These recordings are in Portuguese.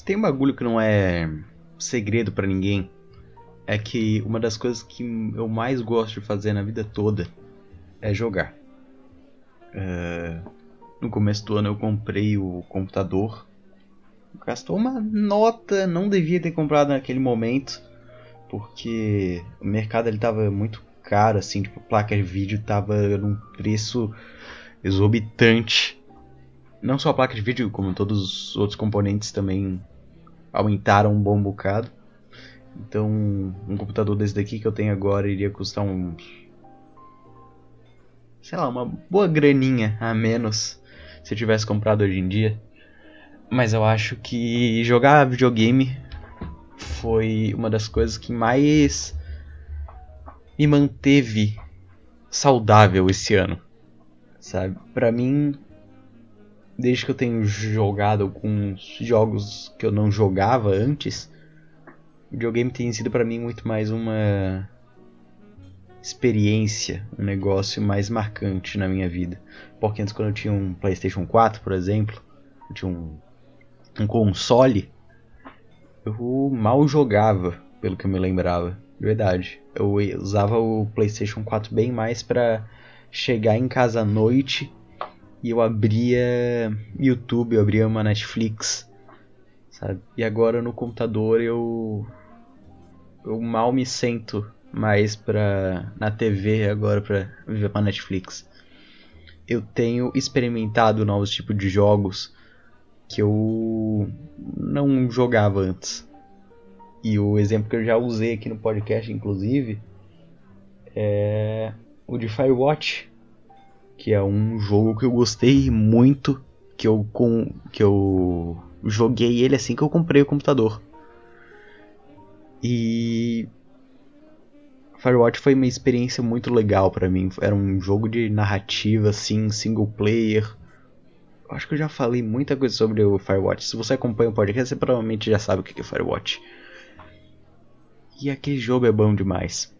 Se tem um bagulho que não é segredo para ninguém, é que uma das coisas que eu mais gosto de fazer na vida toda é jogar. Uh, no começo do ano eu comprei o computador. Gastou uma nota, não devia ter comprado naquele momento, porque o mercado ele tava muito caro, assim, tipo, placa de vídeo tava num preço exorbitante. Não só a placa de vídeo, como todos os outros componentes também aumentaram um bom bocado. Então, um computador desse daqui que eu tenho agora iria custar uns. Sei lá, uma boa graninha a menos se eu tivesse comprado hoje em dia. Mas eu acho que jogar videogame foi uma das coisas que mais me manteve saudável esse ano. Sabe? Pra mim, desde que eu tenho jogado alguns jogos que eu não jogava antes, videogame tem sido para mim muito mais uma experiência, um negócio mais marcante na minha vida. Porque antes quando eu tinha um PlayStation 4, por exemplo, eu tinha um, um console, eu mal jogava, pelo que eu me lembrava. Verdade. Eu usava o PlayStation 4 bem mais para chegar em casa à noite e eu abria YouTube, eu abria uma Netflix, sabe? E agora no computador eu eu mal me sento mais pra na TV agora para ver uma Netflix. Eu tenho experimentado novos tipos de jogos que eu não jogava antes. E o exemplo que eu já usei aqui no podcast, inclusive, é o de Firewatch que é um jogo que eu gostei muito, que eu com que eu joguei ele assim que eu comprei o computador. E Firewatch foi uma experiência muito legal para mim. Era um jogo de narrativa assim, single player. Eu acho que eu já falei muita coisa sobre o Firewatch. Se você acompanha o podcast, você provavelmente já sabe o que é Firewatch. E aquele jogo é bom demais.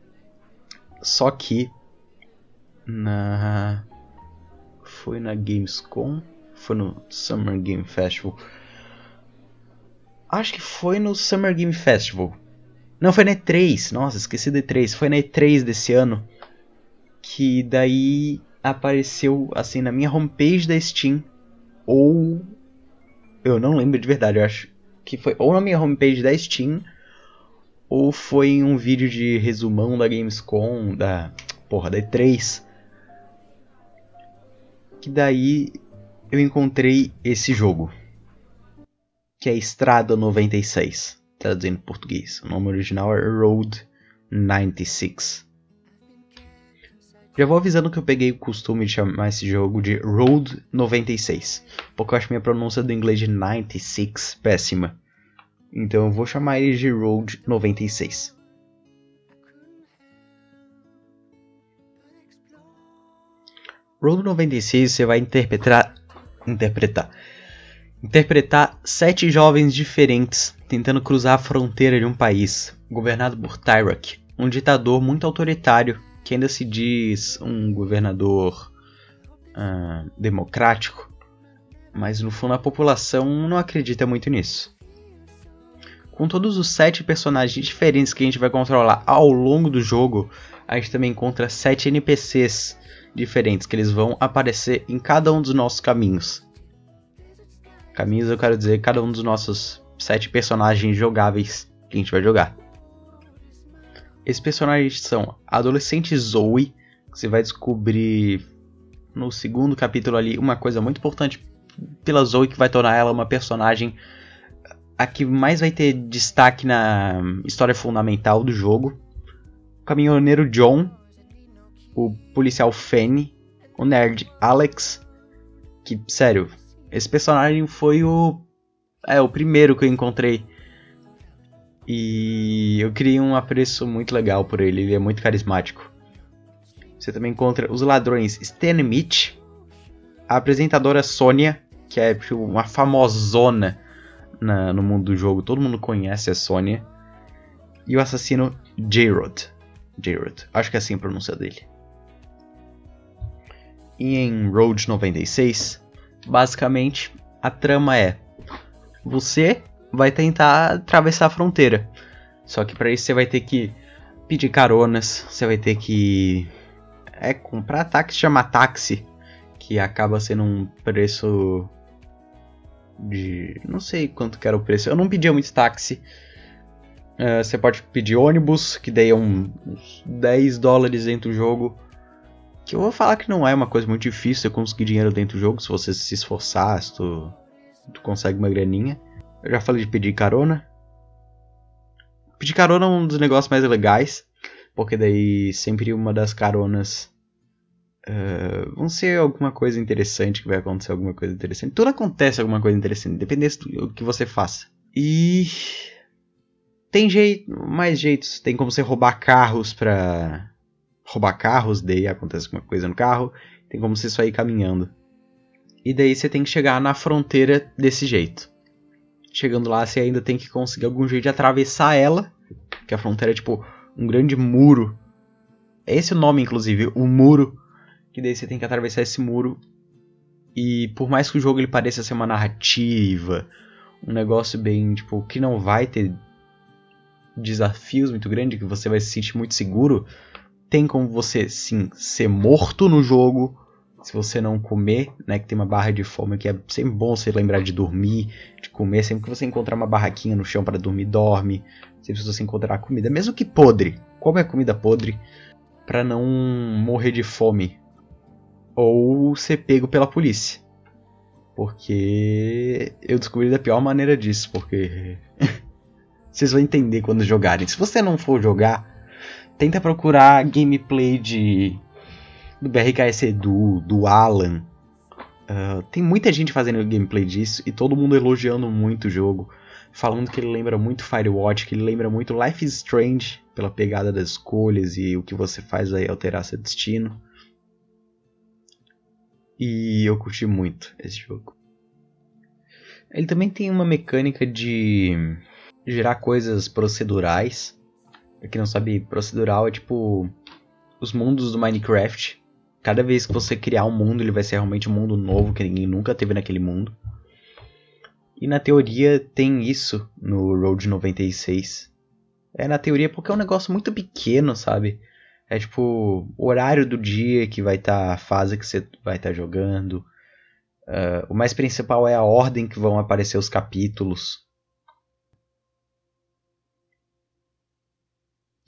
Só que na foi na Gamescom? Foi no Summer Game Festival? Acho que foi no Summer Game Festival. Não, foi na E3. Nossa, esqueci da E3. Foi na E3 desse ano. Que daí apareceu assim na minha homepage da Steam. Ou. Eu não lembro de verdade. Eu acho que foi ou na minha homepage da Steam. Ou foi em um vídeo de resumão da Gamescom. Da. Porra, da E3 que daí eu encontrei esse jogo, que é Estrada 96, traduzindo em português. O nome original é Road 96. Já vou avisando que eu peguei o costume de chamar esse jogo de Road 96, porque eu acho minha pronúncia do inglês de 96 péssima. Então eu vou chamar ele de Road 96. Road 96 você vai interpretar interpretar interpretar sete jovens diferentes tentando cruzar a fronteira de um país governado por Tyrak, um ditador muito autoritário que ainda se diz um governador uh, democrático, mas no fundo a população não acredita muito nisso. Com todos os sete personagens diferentes que a gente vai controlar ao longo do jogo, a gente também encontra sete NPCs diferentes que eles vão aparecer em cada um dos nossos caminhos. Caminhos eu quero dizer cada um dos nossos sete personagens jogáveis que a gente vai jogar. Esses personagens são a adolescente Zoe, que você vai descobrir no segundo capítulo ali uma coisa muito importante pela Zoe que vai tornar ela uma personagem a que mais vai ter destaque na história fundamental do jogo. O caminhoneiro John, o policial Fanny, o nerd Alex, que, sério, esse personagem foi o. É, o primeiro que eu encontrei. E eu criei um apreço muito legal por ele, ele é muito carismático. Você também encontra os ladrões Stan Mitch, a apresentadora Sônia, que é tipo, uma famosona na, no mundo do jogo, todo mundo conhece a Sônia, e o assassino J-Rod. Acho que é assim a pronúncia dele. E em Road 96, basicamente a trama é: você vai tentar atravessar a fronteira. Só que para isso você vai ter que pedir caronas, você vai ter que é comprar táxi, chamar táxi, que acaba sendo um preço de não sei quanto que era o preço. Eu não pedia muito táxi. Uh, você pode pedir ônibus, que daí é um, uns 10 dólares dentro do jogo. Que eu vou falar que não é uma coisa muito difícil você conseguir dinheiro dentro do jogo, se você se esforçar, se tu, tu consegue uma graninha. Eu já falei de pedir carona. Pedir carona é um dos negócios mais legais, porque daí sempre uma das caronas uh, vão ser alguma coisa interessante, que vai acontecer alguma coisa interessante. Tudo acontece alguma coisa interessante, dependendo do que você faça. E tem jeito, mais jeitos. Tem como você roubar carros pra roubar carros, daí acontece alguma coisa no carro. Tem como você só ir caminhando. E daí você tem que chegar na fronteira desse jeito. Chegando lá, você ainda tem que conseguir algum jeito de atravessar ela. Que a fronteira é tipo um grande muro. É esse o nome, inclusive, o muro. Que daí você tem que atravessar esse muro. E por mais que o jogo ele pareça ser uma narrativa, um negócio bem, tipo, que não vai ter desafios muito grandes, que você vai se sentir muito seguro, tem como você sim ser morto no jogo se você não comer, né, que tem uma barra de fome que é sempre bom você lembrar de dormir, de comer, sempre que você encontrar uma barraquinha no chão para dormir, dorme. Sempre que você encontrar comida, mesmo que podre, come a comida podre para não morrer de fome ou ser pego pela polícia. Porque eu descobri da pior maneira disso, porque vocês vão entender quando jogarem. Se você não for jogar, tenta procurar gameplay de do BRKS Edu, do Alan. Uh, tem muita gente fazendo gameplay disso e todo mundo elogiando muito o jogo. Falando que ele lembra muito Firewatch, que ele lembra muito Life is Strange, pela pegada das escolhas e o que você faz vai alterar seu destino. E eu curti muito esse jogo. Ele também tem uma mecânica de gerar coisas procedurais. Pra quem não sabe, procedural é tipo os mundos do Minecraft cada vez que você criar um mundo, ele vai ser realmente um mundo novo que ninguém nunca teve naquele mundo. E na teoria tem isso no Road 96. É na teoria porque é um negócio muito pequeno, sabe? É tipo o horário do dia que vai estar tá a fase que você vai estar tá jogando. Uh, o mais principal é a ordem que vão aparecer os capítulos.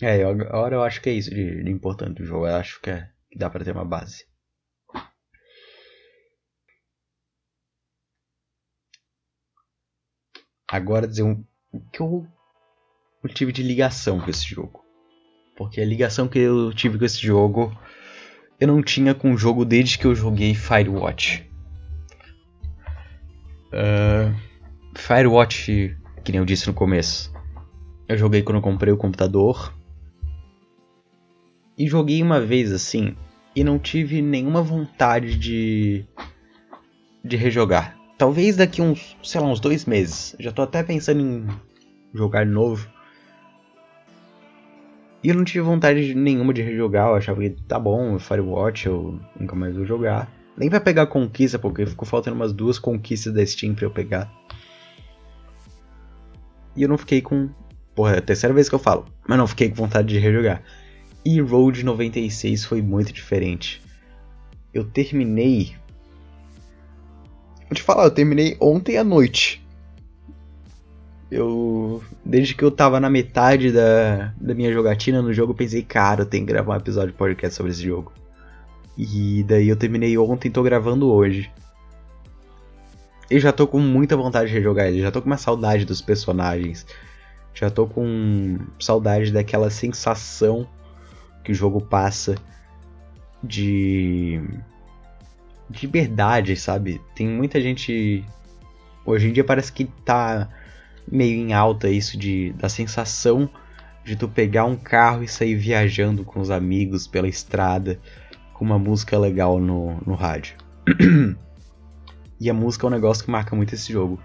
É, agora eu acho que é isso de, de importante do jogo. Eu acho que é que dá para ter uma base. Agora dizer um, o que eu, eu tive de ligação com esse jogo. Porque a ligação que eu tive com esse jogo eu não tinha com o jogo desde que eu joguei Firewatch. Uh, Firewatch, que nem eu disse no começo, eu joguei quando eu comprei o computador e joguei uma vez assim e não tive nenhuma vontade de de rejogar. Talvez daqui uns, sei lá, uns dois meses. Já tô até pensando em jogar novo. E eu não tive vontade nenhuma de rejogar. Eu achava que tá bom, Firewatch eu nunca mais vou jogar. Nem pra pegar conquista, porque ficou faltando umas duas conquistas da Steam pra eu pegar. E eu não fiquei com. Porra, é a terceira vez que eu falo. Mas não fiquei com vontade de rejogar. E Road 96 foi muito diferente. Eu terminei. Vou te falar, eu terminei ontem à noite. Eu. Desde que eu tava na metade da, da minha jogatina no jogo, eu pensei, cara, eu tenho que gravar um episódio de podcast sobre esse jogo. E daí eu terminei ontem e tô gravando hoje. Eu já tô com muita vontade de rejogar ele, já tô com uma saudade dos personagens. Já tô com saudade daquela sensação que o jogo passa de de liberdade, sabe? Tem muita gente hoje em dia parece que tá meio em alta isso de da sensação de tu pegar um carro e sair viajando com os amigos pela estrada com uma música legal no, no rádio. e a música é um negócio que marca muito esse jogo.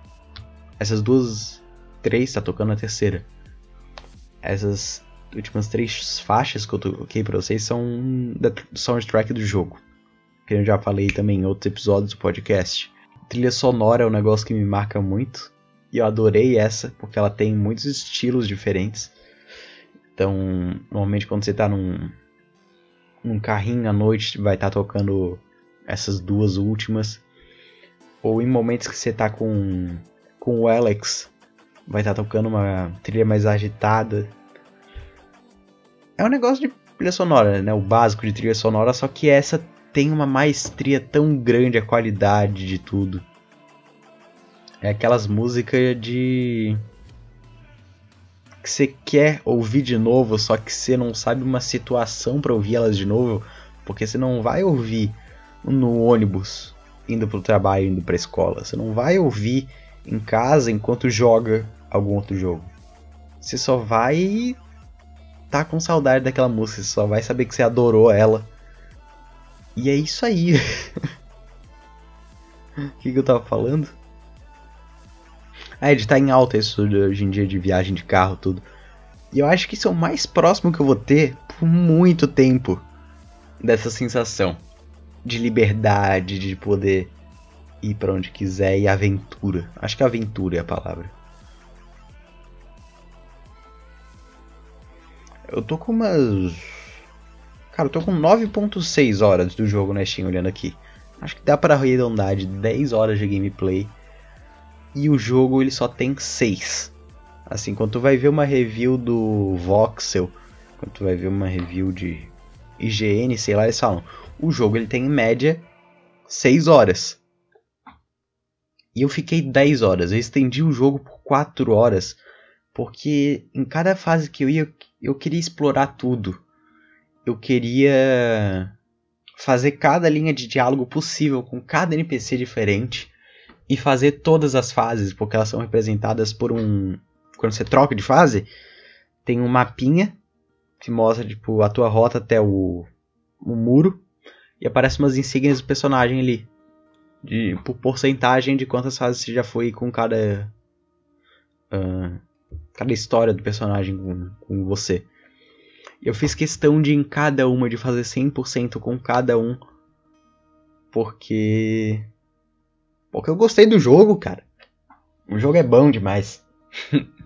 Essas duas, três, tá tocando a terceira. Essas últimas três faixas que eu toquei pra vocês são da soundtrack do jogo. Que eu já falei também em outros episódios do podcast. Trilha sonora é um negócio que me marca muito. E eu adorei essa, porque ela tem muitos estilos diferentes. Então, normalmente quando você tá num, num carrinho à noite, vai estar tá tocando essas duas últimas. Ou em momentos que você tá com, com o Alex, vai estar tá tocando uma trilha mais agitada. É um negócio de trilha sonora, né? O básico de trilha sonora, só que essa tem uma maestria tão grande a qualidade de tudo. É aquelas músicas de que você quer ouvir de novo, só que você não sabe uma situação para ouvir elas de novo, porque você não vai ouvir no ônibus indo pro trabalho, indo pra escola. Você não vai ouvir em casa enquanto joga algum outro jogo. Você só vai tá com saudade daquela música, você só vai saber que você adorou ela. E é isso aí. O que, que eu tava falando? Ah, de tá em alta isso hoje em dia de viagem de carro, tudo. E eu acho que isso é o mais próximo que eu vou ter por muito tempo dessa sensação de liberdade, de poder ir para onde quiser e aventura. Acho que aventura é a palavra. Eu tô com umas. Cara, eu tô com 9.6 horas do jogo na Steam olhando aqui. Acho que dá para arredondar de 10 horas de gameplay e o jogo ele só tem 6. Assim, quando tu vai ver uma review do Voxel, quando tu vai ver uma review de IGN, sei lá, eles falam, o jogo ele tem em média 6 horas. E eu fiquei 10 horas, eu estendi o jogo por 4 horas, porque em cada fase que eu ia, eu queria explorar tudo. Eu queria fazer cada linha de diálogo possível com cada NPC diferente e fazer todas as fases, porque elas são representadas por um. Quando você troca de fase, tem um mapinha que mostra tipo, a tua rota até o, o muro e aparecem umas insígnias do personagem ali. De, por porcentagem de quantas fases você já foi com cada. Uh, cada história do personagem com, com você. Eu fiz questão de em cada uma de fazer 100% com cada um. Porque porque eu gostei do jogo, cara. O jogo é bom demais.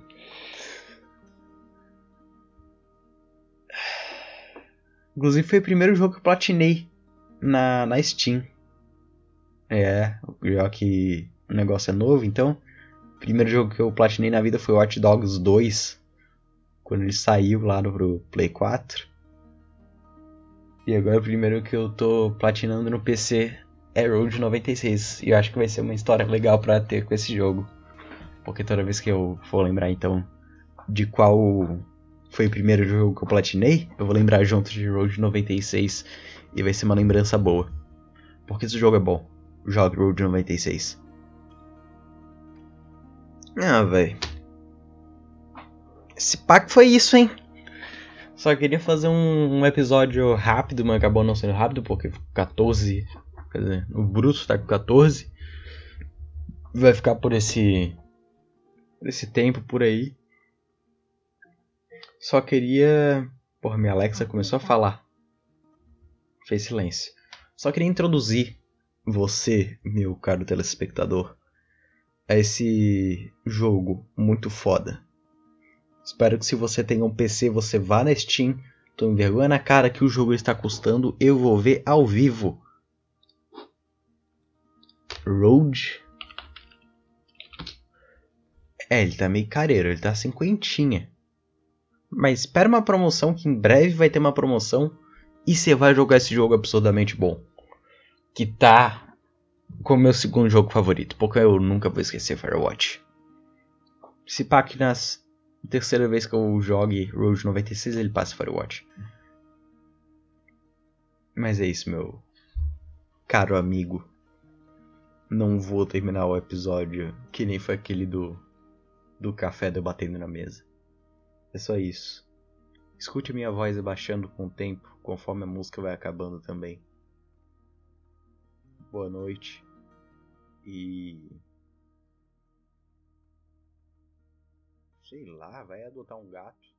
Inclusive foi o primeiro jogo que eu platinei na, na Steam. É, já que o negócio é novo, então. Primeiro jogo que eu platinei na vida foi Watch Dogs 2. Quando ele saiu lá no Play 4. E agora o primeiro que eu tô platinando no PC é Road 96. E eu acho que vai ser uma história legal para ter com esse jogo. Porque toda vez que eu for lembrar então de qual foi o primeiro jogo que eu platinei, eu vou lembrar junto de Road 96 e vai ser uma lembrança boa. Porque esse jogo é bom. Jogue Road 96. Ah, velho. Esse pack foi isso, hein? Só queria fazer um, um, episódio rápido, mas acabou não sendo rápido porque 14 Quer dizer, o Bruto tá com 14. Vai ficar por esse. Por esse tempo por aí. Só queria. Porra, minha Alexa começou a falar. Fez silêncio. Só queria introduzir você, meu caro telespectador, a esse jogo muito foda. Espero que se você tem um PC, você vá na Steam. Tô envergonha na cara que o jogo está custando. Eu vou ver ao vivo Road. É, ele tá meio careiro, ele tá cinquentinha. Mas espera uma promoção que em breve vai ter uma promoção e você vai jogar esse jogo absurdamente bom. Que tá como meu segundo jogo favorito, porque eu nunca vou esquecer Firewatch. Se pá que na terceira vez que eu jogue Road 96 ele passa Firewatch. Mas é isso, meu caro amigo não vou terminar o episódio que nem foi aquele do do café debatendo na mesa. É só isso. Escute minha voz abaixando com o tempo, conforme a música vai acabando também. Boa noite. E sei lá, vai adotar um gato.